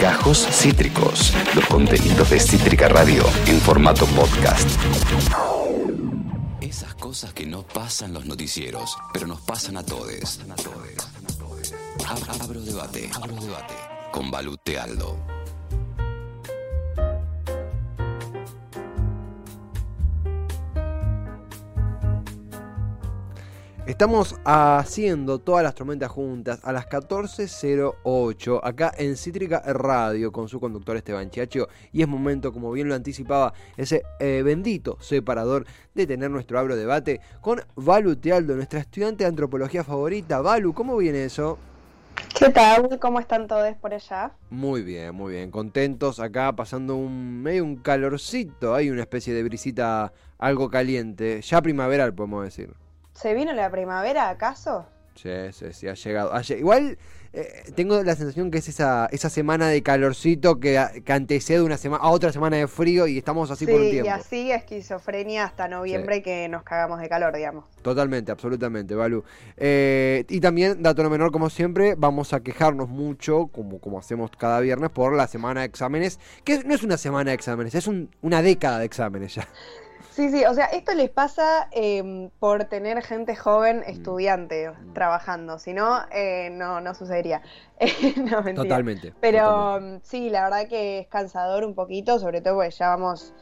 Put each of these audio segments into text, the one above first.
Gajos Cítricos, los contenidos de Cítrica Radio en formato podcast. Esas cosas que no pasan los noticieros, pero nos pasan a todos. Abro debate, abro debate con Balute Aldo. Estamos haciendo todas las tormentas juntas a las 14.08 acá en Cítrica Radio con su conductor Esteban Chiacho y es momento, como bien lo anticipaba, ese eh, bendito separador de tener nuestro abro debate con Valu Tealdo, nuestra estudiante de antropología favorita. Valu, ¿cómo viene eso? ¿Qué tal? ¿Cómo están todos por allá? Muy bien, muy bien. Contentos acá, pasando un medio un calorcito. Hay una especie de brisita algo caliente. Ya primaveral, podemos decir. ¿Se vino la primavera acaso? Sí, sí, sí, ha llegado. Igual eh, tengo la sensación que es esa, esa semana de calorcito que, antecede una semana a otra semana de frío y estamos así por un tiempo. y así esquizofrenia hasta noviembre que nos cagamos de calor, digamos. Totalmente, absolutamente, Balu. Eh, y también, dato no menor, como siempre, vamos a quejarnos mucho, como, como hacemos cada viernes, por la semana de exámenes, que no es una semana de exámenes, es una década de exámenes ya. Sí, sí, o sea, esto les pasa em, por tener gente joven mm. estudiante mm. trabajando, si no, eh, no, no sucedería. no, Totalmente. Pero em, sí, la verdad que es cansador un poquito, sobre todo porque ya vamos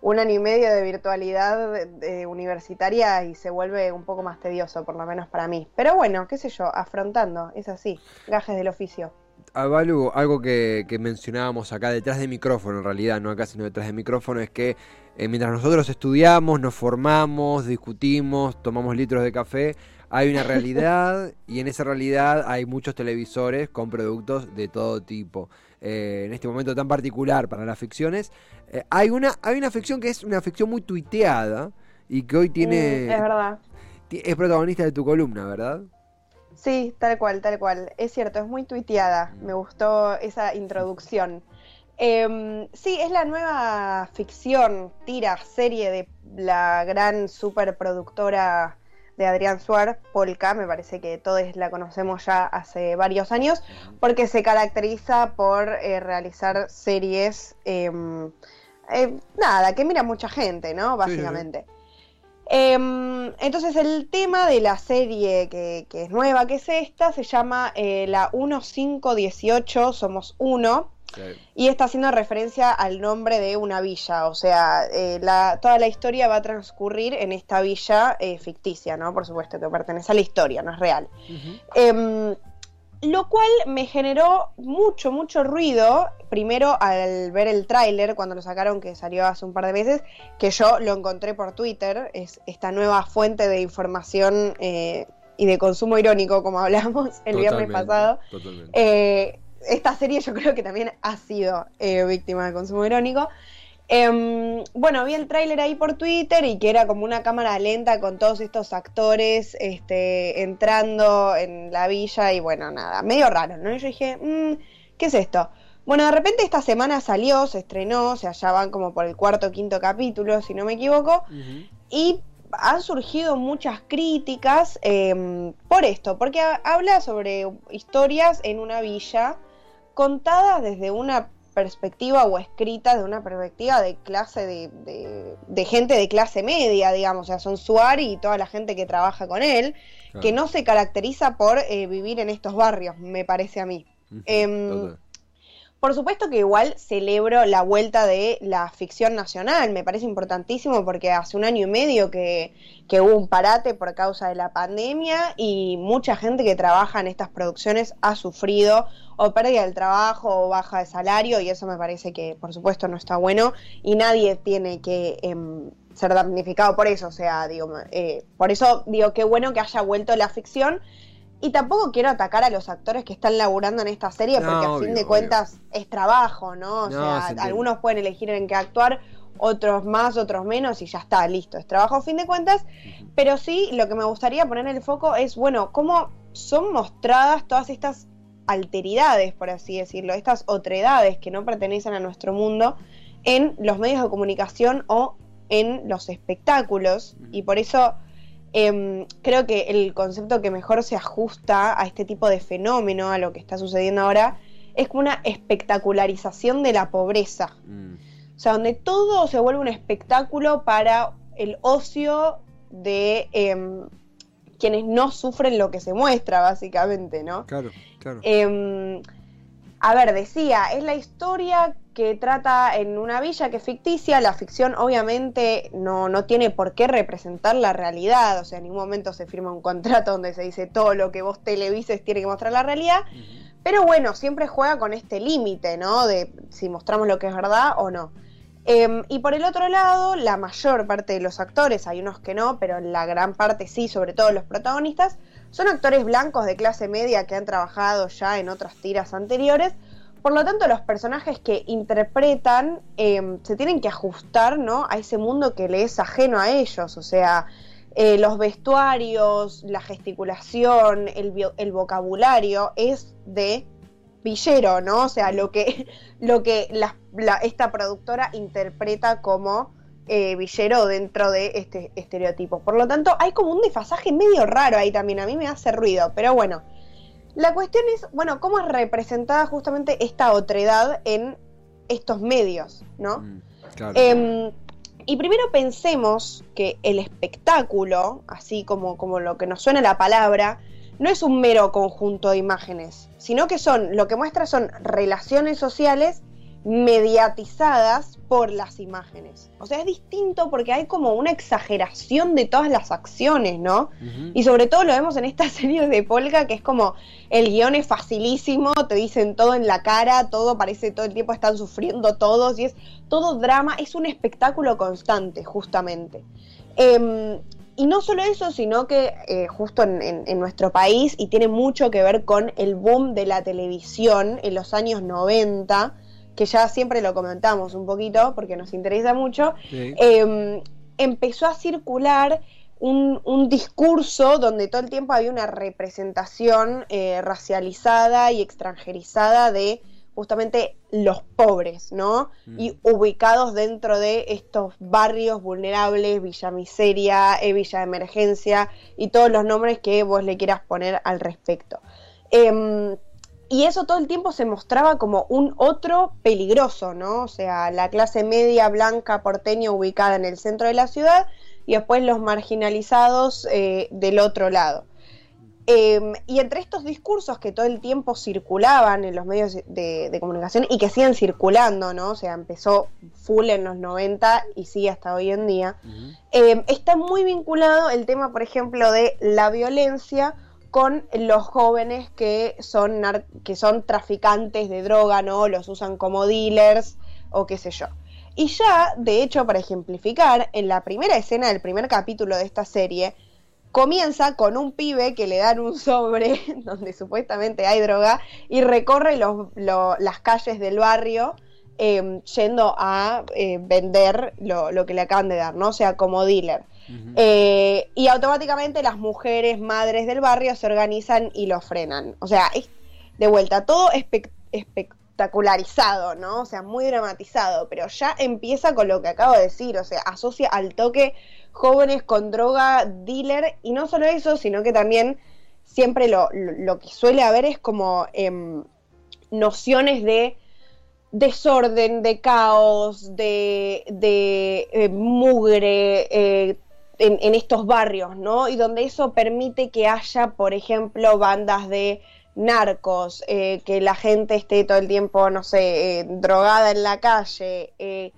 un año y medio de virtualidad universitaria y se vuelve un poco más tedioso, por lo menos para mí. Pero bueno, qué sé yo, afrontando, es así, gajes del oficio. Avalu, algo que, que, mencionábamos acá detrás de micrófono, en realidad, no acá sino detrás de micrófono, es que eh, mientras nosotros estudiamos, nos formamos, discutimos, tomamos litros de café, hay una realidad y en esa realidad hay muchos televisores con productos de todo tipo. Eh, en este momento tan particular para las ficciones, eh, hay, una, hay una ficción que es una ficción muy tuiteada y que hoy tiene... Mm, es verdad. Es protagonista de tu columna, ¿verdad? Sí, tal cual, tal cual. Es cierto, es muy tuiteada. Me gustó esa introducción. Em, sí, es la nueva ficción, tira, serie de la gran superproductora de Adrián Suárez, Polka, me parece que todos la conocemos ya hace varios años, porque se caracteriza por eh, realizar series, em, eh, nada, que mira mucha gente, ¿no? Básicamente. Entonces el tema de la serie que, es nueva, que es esta, se llama eh, la 1518, somos uno, y está haciendo referencia al nombre de una villa, o sea, eh, toda la historia va a transcurrir en esta villa eh, ficticia, ¿no? Por supuesto que pertenece a la historia, no es real. Lo cual me generó mucho, mucho ruido. Primero al ver el tráiler, cuando lo sacaron, que salió hace un par de meses, que yo lo encontré por Twitter. Es esta nueva fuente de información eh, y de consumo irónico, como hablamos el viernes pasado. Eh, esta serie yo creo que también ha sido eh, víctima de consumo irónico. Em, bueno, vi el tráiler ahí por Twitter y que era como una cámara lenta con todos estos actores este, entrando en la villa y bueno, nada, medio raro, ¿no? Y yo dije, mm, ¿qué es esto? Bueno, de repente esta semana salió, se estrenó, o sea, ya van como por el cuarto o quinto capítulo, si no me equivoco, y han surgido muchas críticas em, por esto, porque habla sobre historias en una villa contadas desde una perspectiva o escrita de una perspectiva de clase de, de, gente de clase media, digamos, o sea, son Suari y toda la gente que trabaja con él, que no se caracteriza por eh, vivir en estos barrios, me parece a mí. Por supuesto que igual celebro la vuelta de la ficción nacional, me parece importantísimo porque hace un año y medio que, hubo un parate por causa de la pandemia y mucha gente que trabaja en estas producciones ha sufrido o pérdida del trabajo o baja de salario y eso me parece que por supuesto no está bueno y nadie tiene que em, ser damnificado por eso, o sea, digo, eh, por eso digo qué bueno que haya vuelto la ficción y tampoco quiero atacar a los actores que están laburando en esta serie, porque a fin de cuentas es trabajo, ¿no? O sea, algunos pueden elegir en qué actuar, otros más, otros menos, y ya está, listo, es trabajo a fin de cuentas. Pero sí, lo que me gustaría poner en el foco es, bueno, cómo son mostradas todas estas alteridades, por así decirlo, estas otredades que no pertenecen a nuestro mundo en los medios de comunicación o en los espectáculos. Y por eso Em, creo que el concepto que mejor se ajusta a este tipo de fenómeno, a lo que está sucediendo ahora, es como una espectacularización de la pobreza. Mm. O sea, donde todo se vuelve un espectáculo para el ocio de em, quienes no sufren lo que se muestra, básicamente, ¿no? Claro, claro. Em, a ver, decía, es la historia que trata en una villa que es ficticia, la ficción obviamente no, no tiene por qué representar la realidad, o sea, en ningún momento se firma un contrato donde se dice todo lo que vos televises tiene que mostrar la realidad, pero bueno, siempre juega con este límite, ¿no? De si mostramos lo que es verdad o no. Em, y por el otro lado, la mayor parte de los actores, hay unos que no, pero la gran parte sí, sobre todo los protagonistas, son actores blancos de clase media que han trabajado ya en otras tiras anteriores. Por lo tanto, los personajes que interpretan em, se tienen que ajustar ¿no? a ese mundo que le es ajeno a ellos. O sea, eh, los vestuarios, la gesticulación, el, vocabulario es de villero, ¿no? O sea, lo que, la- esta productora interpreta como eh, villero dentro de este estereotipo. Por lo tanto, hay como un desfasaje medio raro ahí también. A mí me hace ruido, pero bueno. La cuestión es, bueno, cómo es representada justamente esta otredad en estos medios, ¿no? Mm, claro. Em, y primero pensemos que el espectáculo, así como, como lo que nos suena la palabra, no es un mero conjunto de imágenes, sino que son, lo que muestra son relaciones sociales mediatizadas por las imágenes. O sea, es distinto porque hay como una exageración de todas las acciones, ¿no? Y sobre todo lo vemos en esta serie de Polka, que es como el guion es facilísimo, te dicen todo en la cara, todo parece todo el tiempo están sufriendo todos, y es todo drama, es un espectáculo constante, justamente. Em, y no solo eso, sino que eh, justo en, en- en nuestro país, y tiene mucho que ver con el boom de la televisión en los años 90, que ya siempre lo comentamos un poquito porque nos interesa mucho, Sí. eh, empezó a circular un, un discurso donde todo el tiempo había una representación eh, racializada y extranjerizada de justamente los pobres, ¿no? Mm. Y ubicados dentro de estos barrios vulnerables, Villa Miseria, eh, Villa de Emergencia y todos los nombres que vos le quieras poner al respecto. Em, y eso todo el tiempo se mostraba como un otro peligroso, ¿no? O sea, la clase media blanca porteña ubicada en el centro de la ciudad y después los marginalizados eh, del otro lado. Eh, y entre estos discursos que todo el tiempo circulaban en los medios de, de comunicación y que siguen circulando, ¿no? O sea, empezó full en los 90 y sigue hasta hoy en día, eh, está muy vinculado el tema, por ejemplo, de la violencia con los jóvenes que son, que son traficantes de droga, ¿no? Los usan como dealers o qué sé yo. Y ya, de hecho, para ejemplificar, en la primera escena del primer capítulo de esta serie, comienza con un pibe que le dan un sobre donde supuestamente hay droga y recorre las calles del barrio eh, yendo a eh, vender lo, lo que le acaban de dar, ¿no? O sea, como dealer. Eh, y automáticamente las mujeres madres del barrio se organizan y lo frenan. O sea, es de vuelta, todo espe- espectacularizado, ¿no? O sea, muy dramatizado, pero ya empieza con lo que acabo de decir, o sea, asocia al toque jóvenes con droga, dealer, y no solo eso, sino que también siempre lo, lo- lo que suele haber es como em, nociones de desorden, de caos, de, de eh, mugre eh, en, en estos barrios, ¿no? Y donde eso permite que haya, por ejemplo, bandas de narcos, eh, que la gente esté todo el tiempo, no sé, eh, drogada en la calle, eh,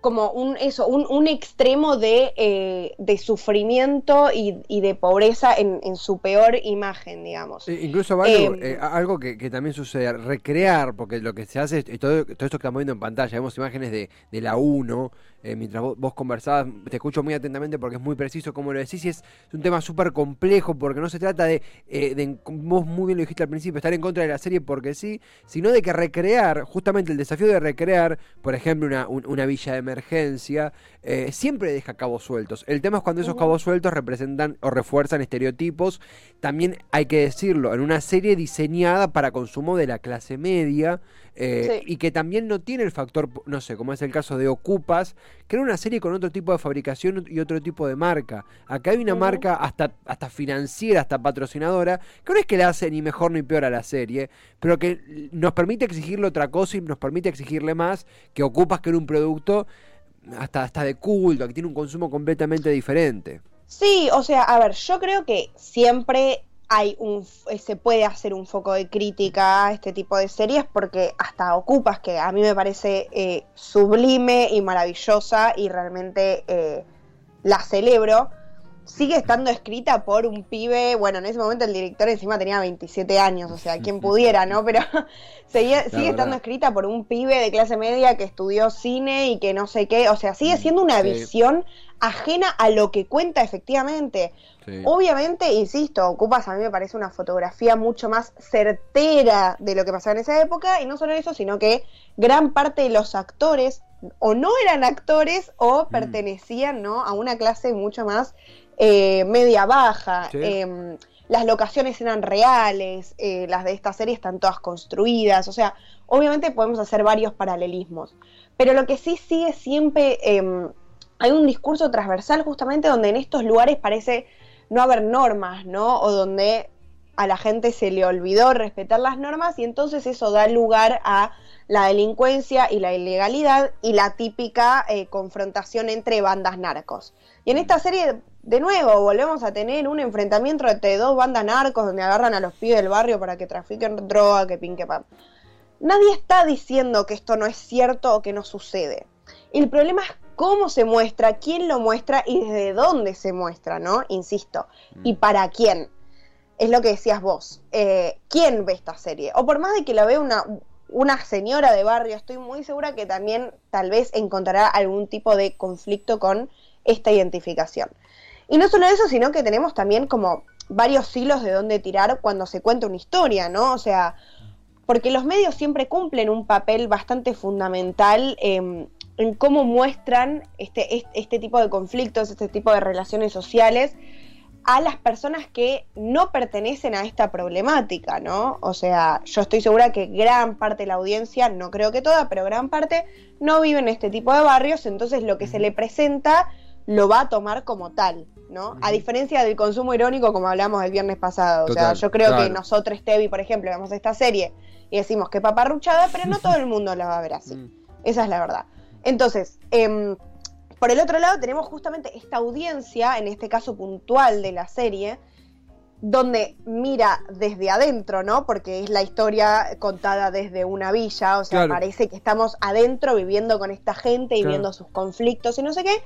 como un eso, un, un extremo de, de sufrimiento y, y de pobreza en, en su peor imagen, digamos. Eh, incluso Eh, eh, a- algo que, que también sucede, recrear, porque lo que se hace es, es todo, todo esto que estamos viendo en pantalla, vemos imágenes de, de la 1, eh, mientras vos, vos conversabas, te escucho muy atentamente porque es muy preciso como lo decís y es, un tema súper complejo porque no se trata de, eh, de, vos muy bien lo dijiste al principio, estar en contra de la serie porque sí, sino de que recrear, justamente el desafío de recrear, por ejemplo, una, un- una villa de emergencia, eh, siempre deja cabos sueltos. El tema es cuando esos cabos sueltos representan o refuerzan estereotipos también hay que decirlo, en una serie diseñada para consumo de la clase media eh, Sí. y que también no tiene el factor, no sé, como es el caso de Ocupas, que era una serie con otro tipo de fabricación y otro tipo de marca. Acá hay una marca hasta, hasta financiera, hasta patrocinadora, que no es que le hace ni mejor ni peor a la serie, pero que nos permite exigirle otra cosa y nos permite exigirle más que ocupas que en un producto hasta, hasta de culto, que tiene un consumo completamente diferente. Sí, o sea, a ver, yo creo que siempre hay un eh, se puede hacer un foco de crítica a este tipo de series porque hasta Ocupas, que a mí me parece eh, sublime y maravillosa y realmente eh, la celebro, sigue estando escrita por un pibe, bueno, en ese momento el director encima tenía 27 años, o sea, quien pudiera, ¿no? Pero sigue, sigue estando escrita por un pibe de clase media que estudió cine y que no sé qué, o sea, sigue mm, siendo una visión ajena a lo que cuenta efectivamente. Obviamente, insisto, Ocupas a mí me parece una fotografía mucho más certera de lo que pasaba en esa época, y no solo eso, sino que gran parte de los actores o no eran actores o mm. pertenecían ¿no? a una clase mucho más eh, media baja. Em, las locaciones eran reales, eh, las de esta serie están todas construidas, o sea, obviamente podemos hacer varios paralelismos, pero lo que sí sigue siempre, em, hay un discurso transversal justamente donde en estos lugares parece no haber normas, ¿no? O donde a la gente se le olvidó respetar las normas y entonces eso da lugar a la delincuencia y la ilegalidad y la típica eh, confrontación entre bandas narcos. Y en esta serie, de nuevo, volvemos a tener un enfrentamiento entre dos bandas narcos donde agarran a los pibes del barrio para que trafiquen droga, que pinque pam. Nadie está diciendo que esto no es cierto o que no sucede. El problema es cómo se muestra, quién lo muestra y desde dónde se muestra, ¿no? Insisto. Y mm. para quién. Es lo que decías vos. Eh, ¿Quién ve esta serie? O por más de que la vea una, una señora de barrio, estoy muy segura que también tal vez encontrará algún tipo de conflicto con esta identificación. Y no solo eso, sino que tenemos también como varios hilos de dónde tirar cuando se cuenta una historia, ¿no? O sea, porque los medios siempre cumplen un papel bastante fundamental en cómo muestran este, este tipo de conflictos, este tipo de relaciones sociales a las personas que no pertenecen a esta problemática, ¿no? O sea, yo estoy segura que gran parte de la audiencia, no creo que toda, pero gran parte no vive en este tipo de barrios, entonces lo que se le presenta lo va a tomar como tal, ¿no? A diferencia del consumo irónico como hablamos el viernes pasado, o sea, yo creo que nosotros, Tevi, por ejemplo, vemos esta serie y decimos que paparruchada, pero no todo el mundo la va a ver así. Mm. Esa es la verdad. Entonces, eh, por el otro lado tenemos justamente esta audiencia, en este caso puntual de la serie, donde mira desde adentro, ¿no? Porque es la historia contada desde una villa, o sea, parece que estamos adentro viviendo con esta gente y viendo sus conflictos y no sé qué,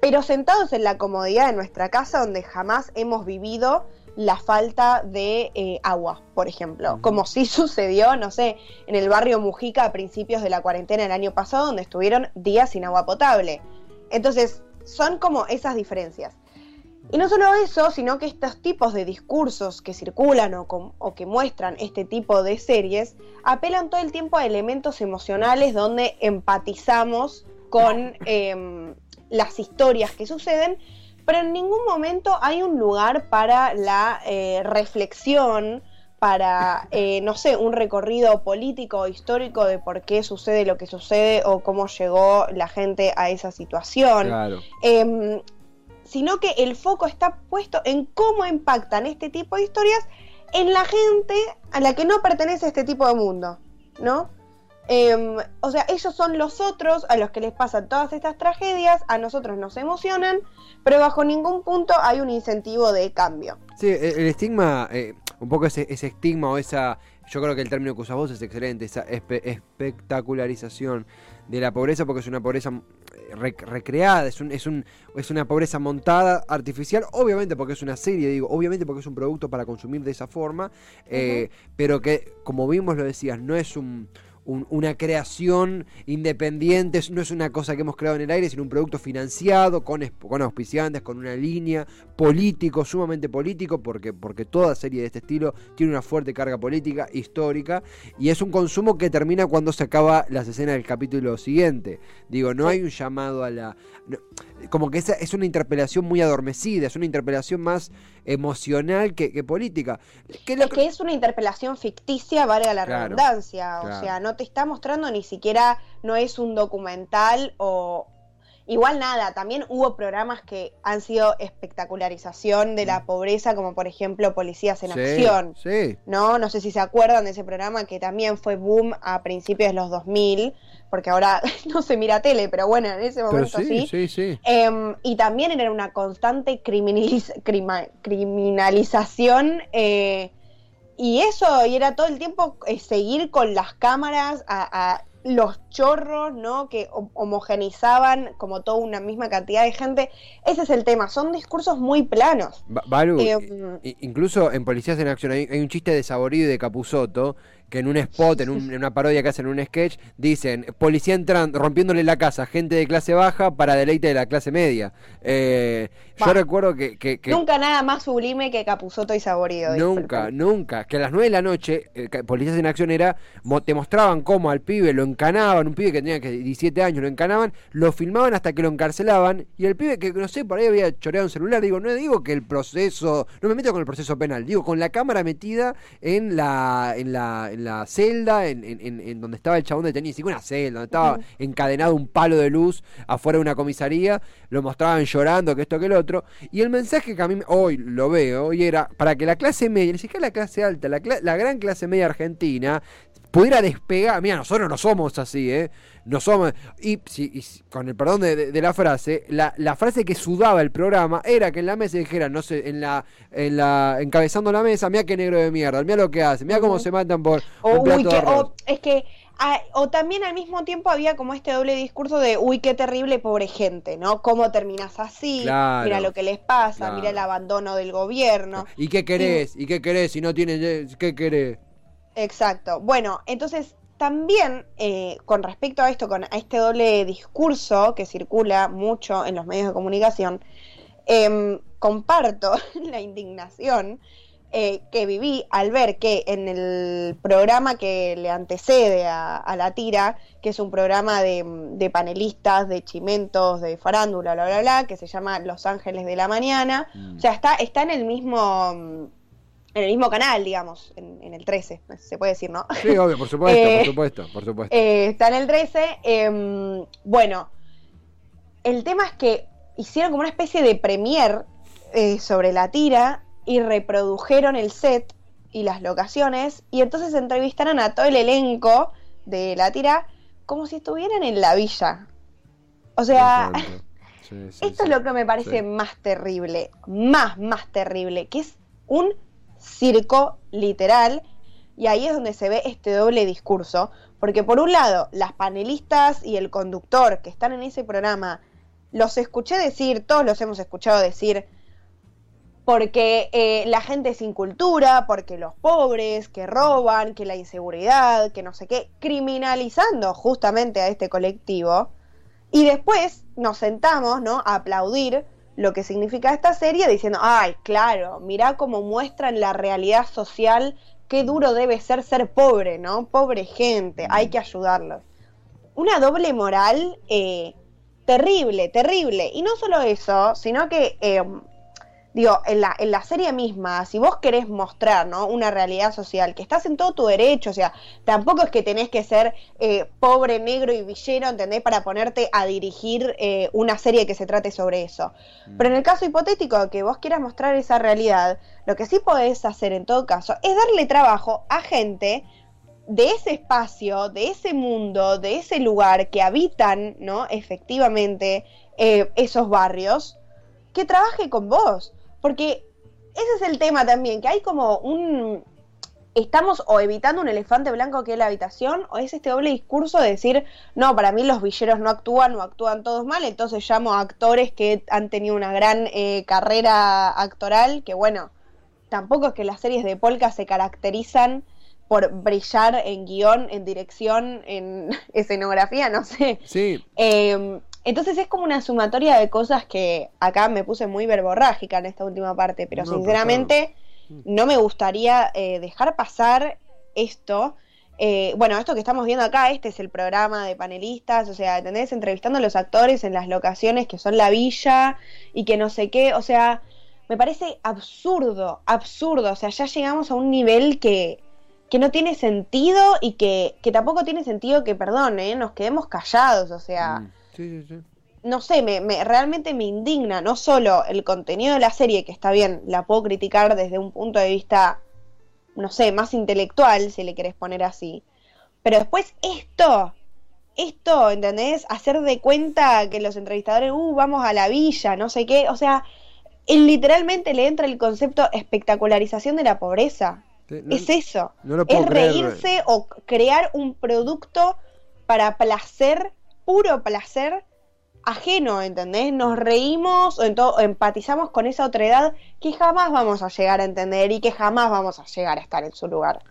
pero sentados en la comodidad de nuestra casa donde jamás hemos vivido la falta de eh, agua, por ejemplo, como sí sucedió, no sé, en el barrio Mujica a principios de la cuarentena el año pasado, donde estuvieron días sin agua potable. Entonces, son como esas diferencias. Y no solo eso, sino que estos tipos de discursos que circulan o, que muestran este tipo de series apelan todo el tiempo a elementos emocionales donde empatizamos con em, las historias que suceden, pero en ningún momento hay un lugar para la eh, reflexión para, eh, no sé, un recorrido político o histórico de por qué sucede lo que sucede o cómo llegó la gente a esa situación. Em, sino que el foco está puesto en cómo impactan este tipo de historias en la gente a la que no pertenece este tipo de mundo, ¿no? Em, o sea, ellos son los otros a los que les pasan todas estas tragedias, a nosotros nos emocionan, pero bajo ningún punto hay un incentivo de cambio. Sí, el, estigma, eh, un poco ese, estigma o esa, yo creo que el término que usas vos es excelente, esa espectacularización de la pobreza, porque es una pobreza eh, recreada, es, un, es, un, es una pobreza montada, artificial, obviamente porque es una serie, digo, obviamente porque es un producto para consumir de esa forma, eh, pero que, como vimos, lo decías, no es un una creación independiente, no es una cosa que hemos creado en el aire, sino un producto financiado, con, con auspiciantes, con una línea político, sumamente político, porque, porque toda serie de este estilo tiene una fuerte carga política, histórica, y es un consumo que termina cuando se acaba las escenas del capítulo siguiente. Digo, no hay un llamado a la como que esa es una interpelación muy adormecida, es una interpelación más emocional que, política. Que es que es una interpelación ficticia, valga la redundancia, o sea, no te está mostrando ni siquiera, no es un documental o... Igual nada, también hubo programas que han sido espectacularización de la pobreza, como por ejemplo Policías en Sí, Acción. Sí. ¿no? No sé si se acuerdan de ese programa que también fue boom a principios de los 2000, porque ahora no se mira tele, pero bueno, en ese Pero momento sí, sí. sí, sí. Em, y también era una constante criminaliz- crima- criminalización. eh, y eso, y era todo el tiempo eh, seguir con las cámaras a, a los chorros, ¿no? Que ho- homogenizaban como toda una misma cantidad de gente. Ese es el tema, son discursos muy planos. Ba- Baru, Eh, i- incluso en Policías en Acción hay, hay un chiste de Saborido y de Capuzoto que en un spot, en, un- en una parodia que hacen en un sketch, dicen, policía entran rompiéndole la casa, gente de clase baja para deleite de la clase media. Eh, yo recuerdo que... que- que- Nunca nada más sublime que Capuzoto y Saborido. Nunca, nunca. Que a las 9 de la noche, eh, Policías en Acción era, mo- te mostraban cómo al pibe lo encanaban, un pibe que tenía que 17 años, lo encanaban, lo filmaban hasta que lo encarcelaban, y el pibe que, no sé, por ahí había choreado un celular, digo, no digo que el proceso, no me meto con el proceso penal, digo, con la cámara metida en la, en la, en la celda, en, en- en- en donde estaba el chabón detenido, una celda, donde estaba encadenado un palo de luz afuera de una comisaría, lo mostraban llorando, que esto, que el otro, y el mensaje que a mí me- hoy lo veo, hoy era para que la clase media, ni siquiera la clase alta, la, la gran clase media argentina, pudiera despegar, mira, nosotros no somos así, ¿eh? No somos, y, y si- con el perdón de, de- de la frase, la, la frase que sudaba el programa era que en la mesa dijeran, no sé, en la, en la, encabezando la mesa, mira qué negro de mierda, mira lo que hace, mira cómo se matan por O, un uy, que- es que, ah, o también al mismo tiempo había como este doble discurso de, uy, qué terrible, pobre gente, ¿no? ¿Cómo terminas así? Claro, mira lo que les pasa, claro. mira el abandono del gobierno. ¿Y qué querés? ¿Y qué querés si no tienes, qué querés? Exacto. Bueno, entonces también eh, con respecto a esto, con a este doble discurso que circula mucho en los medios de comunicación, em, comparto la indignación eh, que viví al ver que en el programa que le antecede a, a la tira, que es un programa de, de panelistas, de chimentos, de farándula, bla, bla, bla, que se llama Los Ángeles de la Mañana, Mm. o sea, está, está en el mismo... En el mismo canal, digamos, en, en el 13, se puede decir, ¿no? Sí, obvio, por supuesto, Eh, por supuesto, por supuesto. Eh, está en el 13. em, bueno, el tema es que hicieron como una especie de premier eh, sobre la tira y reprodujeron el set y las locaciones y entonces entrevistaron a todo el elenco de la tira como si estuvieran en la villa. O sea. Sí, sí, esto sí. es lo que me parece más terrible, más, más terrible, que es un circo literal. Y ahí es donde se ve este doble discurso, porque por un lado, las panelistas y el conductor que están en ese programa, los escuché decir, todos los hemos escuchado decir, porque eh, la gente sin cultura, porque los pobres, que roban, que la inseguridad, que no sé qué, criminalizando justamente a este colectivo. Y después nos sentamos, ¿no? A aplaudir lo que significa esta serie diciendo, ay, claro, mirá cómo muestran la realidad social, qué duro debe ser ser pobre, ¿no? Pobre gente, hay que ayudarlos. Una doble moral eh, terrible, terrible. Y no solo eso, sino que, eh, digo, en la, en la serie misma, si vos querés mostrar, ¿no? Una realidad social, que estás en todo tu derecho, o sea, tampoco es que tenés que ser eh, pobre, negro y villero, ¿entendés? Para ponerte a dirigir eh, una serie que se trate sobre eso. Pero en el caso hipotético que vos quieras mostrar esa realidad, lo que sí podés hacer en todo caso es darle trabajo a gente de ese espacio, de ese mundo, de ese lugar que habitan, ¿no? Efectivamente, eh, esos barrios, que trabaje con vos. Porque ese es el tema también, que hay como un... Estamos o evitando un elefante blanco que es la habitación, o es este doble discurso de decir, no, para mí los villeros no actúan o actúan todos mal, entonces llamo a actores que han tenido una gran eh, carrera actoral, que bueno, tampoco es que las series de Polka se caracterizan por brillar en guion, en dirección, en escenografía, no sé. Sí, Eh, entonces es como una sumatoria de cosas que acá me puse muy verborrágica en esta última parte, pero No, sinceramente no me gustaría eh, dejar pasar esto. Eh, bueno, esto que estamos viendo acá, este es el programa de panelistas, o sea, ¿entendés? Entrevistando a los actores en las locaciones que son la villa y que no sé qué, o sea, me parece absurdo, absurdo, o sea, ya llegamos a un nivel que, que no tiene sentido y que, que tampoco tiene sentido que, perdón, ¿eh? nos quedemos callados, o sea... Mm, sí, sí, sí. no sé, me, me, realmente me indigna no solo el contenido de la serie, que está bien, la puedo criticar desde un punto de vista, no sé, más intelectual, si le querés poner así, pero después esto, esto, ¿entendés? Hacer de cuenta que los entrevistadores, uh, vamos a la villa, no sé qué, o sea, él literalmente le entra el concepto espectacularización de la pobreza. es eso, es reírse o crear un producto para placer, puro placer ajeno, ¿entendés? Nos reímos o, empatizamos con esa otredad que jamás vamos a llegar a entender y que jamás vamos a llegar a estar en su lugar.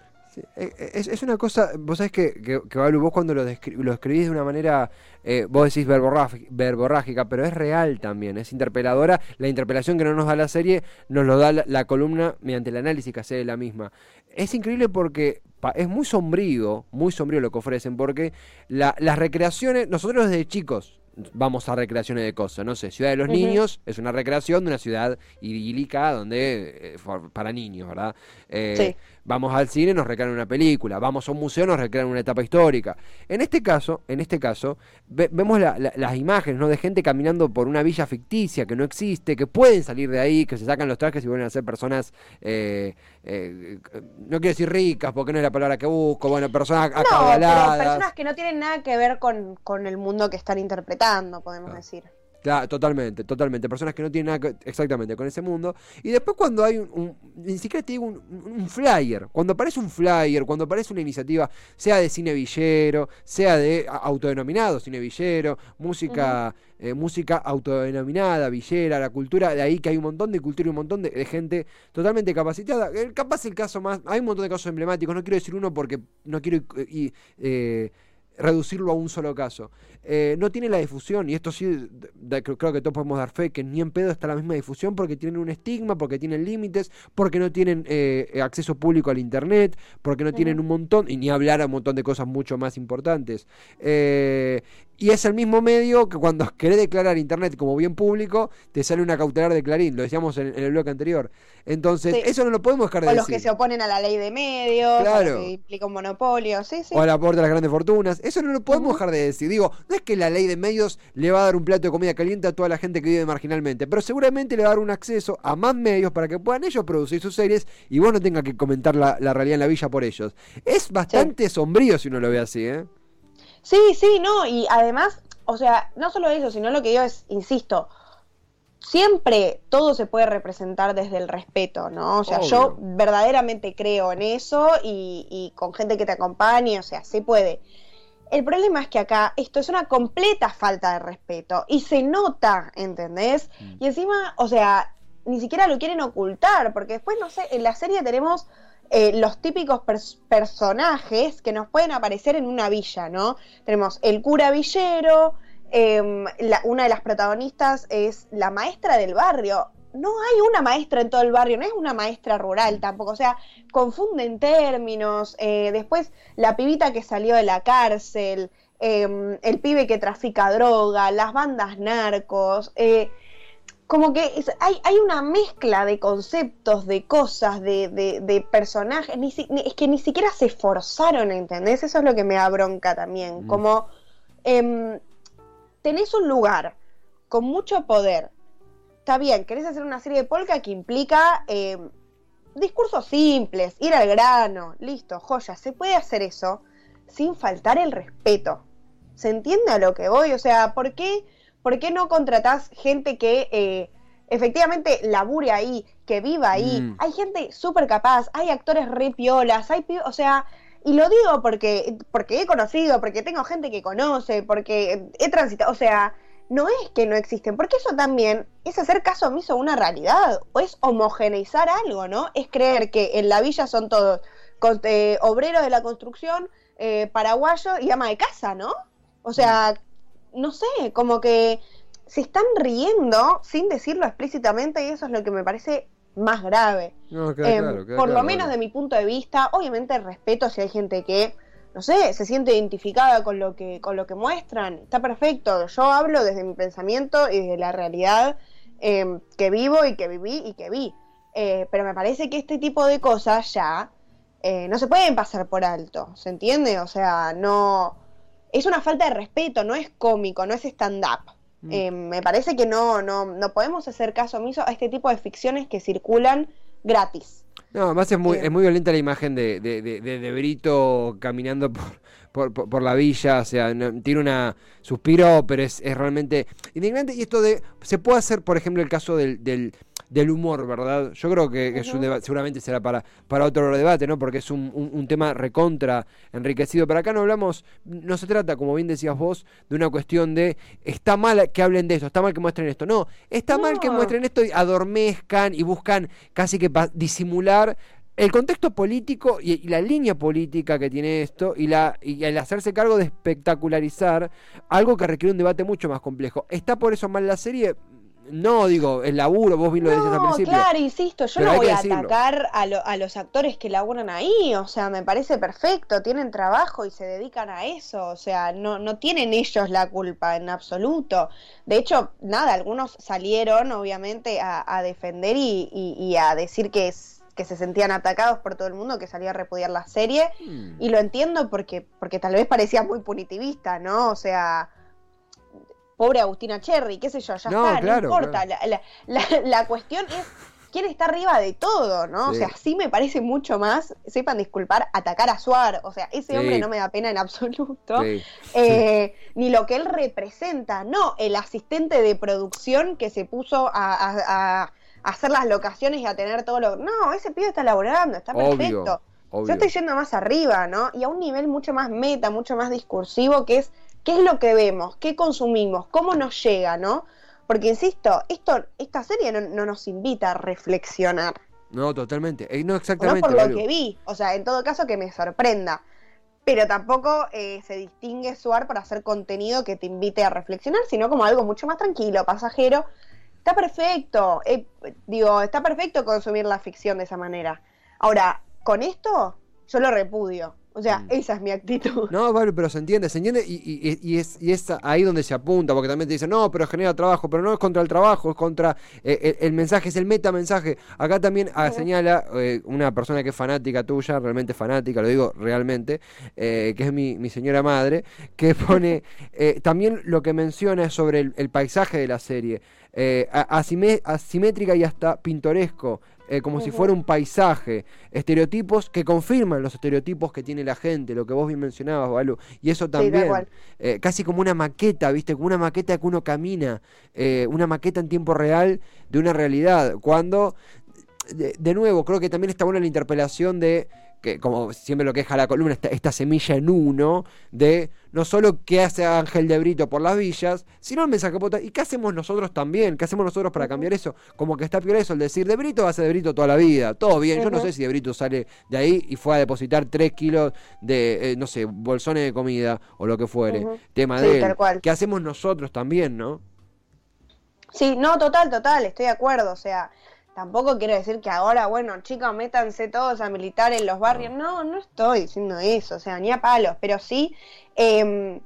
Eh, eh, es, una cosa, vos sabés que, que, vos cuando lo, lo escribís de una manera, eh, vos decís verborrágica, pero es real también, es interpeladora. La interpelación que no nos da la serie nos lo da la, columna mediante el análisis que hace de la misma. Es increíble porque es muy sombrío, muy sombrío lo que ofrecen, porque las recreaciones, nosotros desde chicos, vamos a recreaciones de cosas, no sé, Ciudad de los Niños es una recreación de una ciudad idílica donde para niños, ¿verdad? sí. Vamos al cine, nos recrean una película. Vamos a un museo, nos recrean una etapa histórica. En este caso, en este caso, vemos las imágenes ¿no? de gente caminando por una villa ficticia que no existe, que pueden salir de ahí, que se sacan los trajes y vuelven a ser personas, eh, eh, no quiero decir ricas, porque no es la palabra que busco, bueno, personas no, pero personas que no tienen nada que ver con, con el mundo que están interpretando, podemos ah. decir. Claro, totalmente, totalmente. Personas que no tienen nada exactamente con ese mundo. Y después cuando hay un, ni siquiera te digo un, flyer, cuando aparece un flyer, cuando aparece una iniciativa, sea de cine villero, sea de autodenominado cine villero, música, eh, música autodenominada, villera, la cultura, de ahí que hay un montón de cultura y un montón de, gente totalmente capacitada. capaz el caso más, hay un montón de casos emblemáticos, no quiero decir uno porque no quiero... Y, eh, reducirlo a un solo caso. Eh, no tiene la difusión, y esto sí creo que todos podemos dar fe, que ni en pedo está la misma difusión porque tienen un estigma, porque tienen límites, porque no tienen eh, acceso público al Internet, porque no tienen un montón, y ni hablar a un montón de cosas mucho más importantes. Eh, y es el mismo medio que cuando querés declarar Internet como bien público, te sale una cautelar de Clarín, lo decíamos en, el bloque anterior. Entonces, eso no lo podemos dejar de o los que se oponen a la ley de medios, claro. que implica un monopolio, sí, sí. O al aporte de las grandes fortunas. Eso no lo podemos dejar de decir. Digo, no es que la ley de medios le va a dar un plato de comida caliente a toda la gente que vive marginalmente, pero seguramente le va a dar un acceso a más medios para que puedan ellos producir sus series y vos no tengas que comentar la, realidad en la villa por ellos. Es bastante sombrío si uno lo ve así, ¿eh? Sí, sí, no, y además, o sea, no solo eso, sino lo que yo es, insisto, siempre todo se puede representar desde el respeto, ¿no? O sea, yo verdaderamente creo en eso y, y, con gente que te acompañe, o sea, se puede. El problema es que acá esto es una completa falta de respeto y se nota, ¿entendés? Mm. Y encima, o sea, ni siquiera lo quieren ocultar, porque después, no sé, en la serie tenemos eh, los típicos personajes que nos pueden aparecer en una villa, ¿no? Tenemos el cura villero, em, una de las protagonistas es la maestra del barrio. No hay una maestra en todo el barrio, no es una maestra rural tampoco, o sea, confunden términos. Eh, después, la pibita que salió de la cárcel, em, el pibe que trafica droga, las bandas narcos. Eh, como que hay, hay, una mezcla de conceptos, de cosas, de, de, personajes, ni, es que ni siquiera se esforzaron, ¿entendés? Eso es lo que me da bronca también. Mm. Como em, tenés un lugar con mucho poder. Está bien, querés hacer una serie de polka que implica em, discursos simples, ir al grano, listo, joya, se puede hacer eso sin faltar el respeto. ¿Se entiende a lo que voy? O sea, ¿por qué? ¿Por qué no contratás gente que eh, efectivamente labure ahí, que viva ahí? Mm. Hay gente súper capaz, hay actores re piolas, hay, o sea, y lo digo porque, porque he conocido, porque tengo gente que conoce, porque he transitado, o sea, no es que no existen, porque eso también es hacer caso omiso a una realidad, o es homogeneizar algo, ¿no? Es creer que en la villa son todos eh, obreros de la construcción, eh, paraguayo y ama de casa, ¿no? O sea, no sé, como que se están riendo sin decirlo explícitamente y eso es lo que me parece más grave. Em, por lo menos de mi punto de vista, obviamente respeto si hay gente que, no sé, se siente identificada con lo que, con lo que muestran, está perfecto. Yo hablo desde mi pensamiento y desde la realidad em, que vivo y que viví y que vi. Eh, pero me parece que este tipo de cosas ya eh, no se pueden pasar por alto, ¿se entiende? O sea, no es una falta de respeto, no es cómico, no es stand-up. Mm. Eh, me parece que no, no, no podemos hacer caso omiso a este tipo de ficciones que circulan gratis. No, además es muy, es muy violenta la imagen de, de, de, de Brito caminando por, por, por, la villa, o sea, tiene una suspiro, pero es, es realmente indignante. Y esto de, se puede hacer, por ejemplo, el caso del, del del humor, ¿verdad? Yo creo que, es un debate, seguramente será para, para otro debate, ¿no? Porque es un, un, tema recontra enriquecido. Pero acá no hablamos, no se trata, como bien decías vos, de una cuestión de está mal que hablen de esto, está mal que muestren esto. No, está mal que muestren esto y adormezcan y buscan casi que disimular el contexto político y, la línea política que tiene esto y, la, y el hacerse cargo de espectacularizar algo que requiere un debate mucho más complejo. ¿Está por eso mal la serie? No, digo, el laburo, vos bien lo decías al principio. Claro, insisto, yo no voy a atacar a, a, los actores que laburan ahí, o sea, me parece perfecto, tienen trabajo y se dedican a eso, o sea, no, no tienen ellos la culpa en absoluto. De hecho, nada, algunos salieron, obviamente, a, defender y, a decir que es que se sentían atacados por todo el mundo que salía a repudiar la serie hmm. y lo entiendo porque porque tal vez parecía muy punitivista, ¿no? O sea, pobre Agustina Cherry, qué sé yo, ya está, no importa. La, cuestión es quién está arriba de todo, ¿no? O sea, sí me parece mucho más, sepan disculpar, atacar a Suar. O sea, ese hombre no me da pena en absoluto. Eh, ni lo que él representa, no, el asistente de producción que se puso a, hacer las locaciones y a tener todo lo. No, ese pibe está laborando, está perfecto. Yo estoy yendo más arriba, ¿no? Y a un nivel mucho más meta, mucho más discursivo, que es qué es lo que vemos, qué consumimos, cómo nos llega, ¿no? Porque insisto, esto, esta serie no, nos invita a reflexionar. No, totalmente. Eh, no exactamente. No por lo que vi. O sea, en todo caso que me sorprenda. Pero tampoco eh, se distingue Suar para hacer contenido que te invite a reflexionar, sino como algo mucho más tranquilo, pasajero. Está perfecto. Eh, digo, está perfecto consumir la ficción de esa manera. Ahora, con esto, yo lo repudio. O sea, mm. esa es mi actitud. No, vale, pero se entiende, se entiende y, es, y es ahí donde se apunta, porque también te dicen, no, pero genera trabajo, pero no es contra el trabajo, es contra eh, el, mensaje, es el metamensaje. Acá también ah, señala eh, una persona que es fanática tuya, realmente fanática, lo digo realmente, eh, que es mi, mi, señora madre, que pone también lo que menciona es sobre el, paisaje de la serie. asimétrica y hasta pintoresco. Eh, como si fuera un paisaje, estereotipos que confirman los estereotipos que tiene la gente, lo que vos bien mencionabas, Balu, y eso también, eh, casi como una maqueta, ¿viste? Como una maqueta que uno camina, eh, una maqueta en tiempo real de una realidad, cuando, de, nuevo, creo que también está buena la interpelación de que como siempre lo que deja la columna, esta, semilla en uno de no solo qué hace Ángel de Brito por las villas, sino el mensaje ¿Y qué hacemos nosotros también? ¿Qué hacemos nosotros para cambiar eso? Como que está peor eso, el decir de Brito va a ser de Brito toda la vida. Todo bien, yo no sé si de Brito sale de ahí y fue a depositar tres kilos de, eh, no sé, bolsones de comida o lo que fuere. Tema de él. ¿Qué hacemos nosotros también, no? Sí, no, total, total, estoy de acuerdo. O sea, Tampoco quiero decir que ahora, bueno, chicos, métanse todos a militar en los barrios. No, no estoy diciendo eso, o sea, ni a palos, pero sí eh,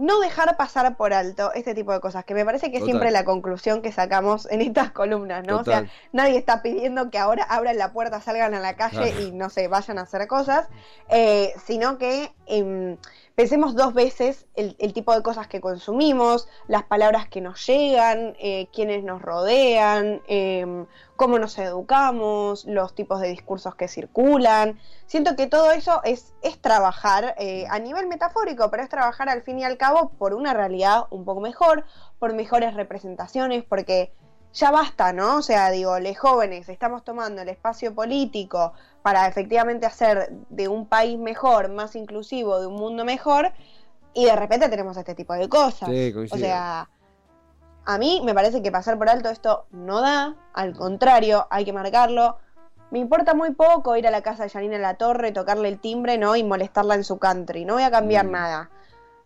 no dejar pasar por alto este tipo de cosas, que me parece que es siempre la conclusión que sacamos en estas columnas, ¿no? O sea, nadie está pidiendo que ahora abran la puerta, salgan a la calle y no sé, vayan a hacer cosas, eh, sino que eh, pensemos dos veces el, tipo de cosas que consumimos, las palabras que nos llegan, eh, quienes nos rodean, em, cómo nos educamos, los tipos de discursos que circulan. Siento que todo eso es, es trabajar eh, a nivel metafórico, pero es trabajar al fin y al cabo por una realidad un poco mejor, por mejores representaciones, porque ya basta, ¿no? O sea, digo, los jóvenes estamos tomando el espacio político para efectivamente hacer de un país mejor, más inclusivo, de un mundo mejor, y de repente tenemos este tipo de cosas. o sea, a mí me parece que pasar por alto esto no da, al contrario, hay que marcarlo. Me importa muy poco ir a la casa de Janine en la Torre, tocarle el timbre, ¿no? Y molestarla en su country. No voy a cambiar mm. nada.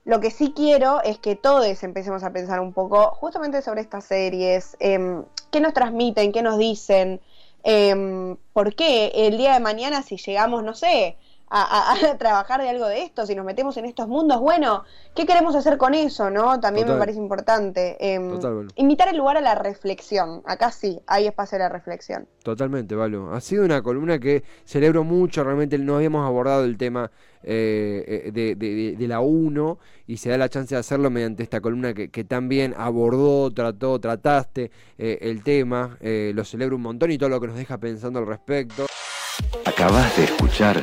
Lo que sí quiero es que todos empecemos a pensar un poco justamente sobre estas series, eh, qué nos transmiten, qué nos dicen, eh, por qué el día de mañana si llegamos, no sé, a, trabajar de algo de esto, si nos metemos en estos mundos, bueno, ¿qué queremos hacer con eso? no También me parece importante. Eh, Invitar el lugar a la reflexión. Acá sí, hay espacio a la reflexión. Totalmente, Valo. Ha sido una columna que celebro mucho, realmente no habíamos abordado el tema eh, de, de, la 1 y se da la chance de hacerlo mediante esta columna que, que también abordó, trató, trataste eh, el tema. Eh, lo celebro un montón y todo lo que nos deja pensando al respecto. Acabas de escuchar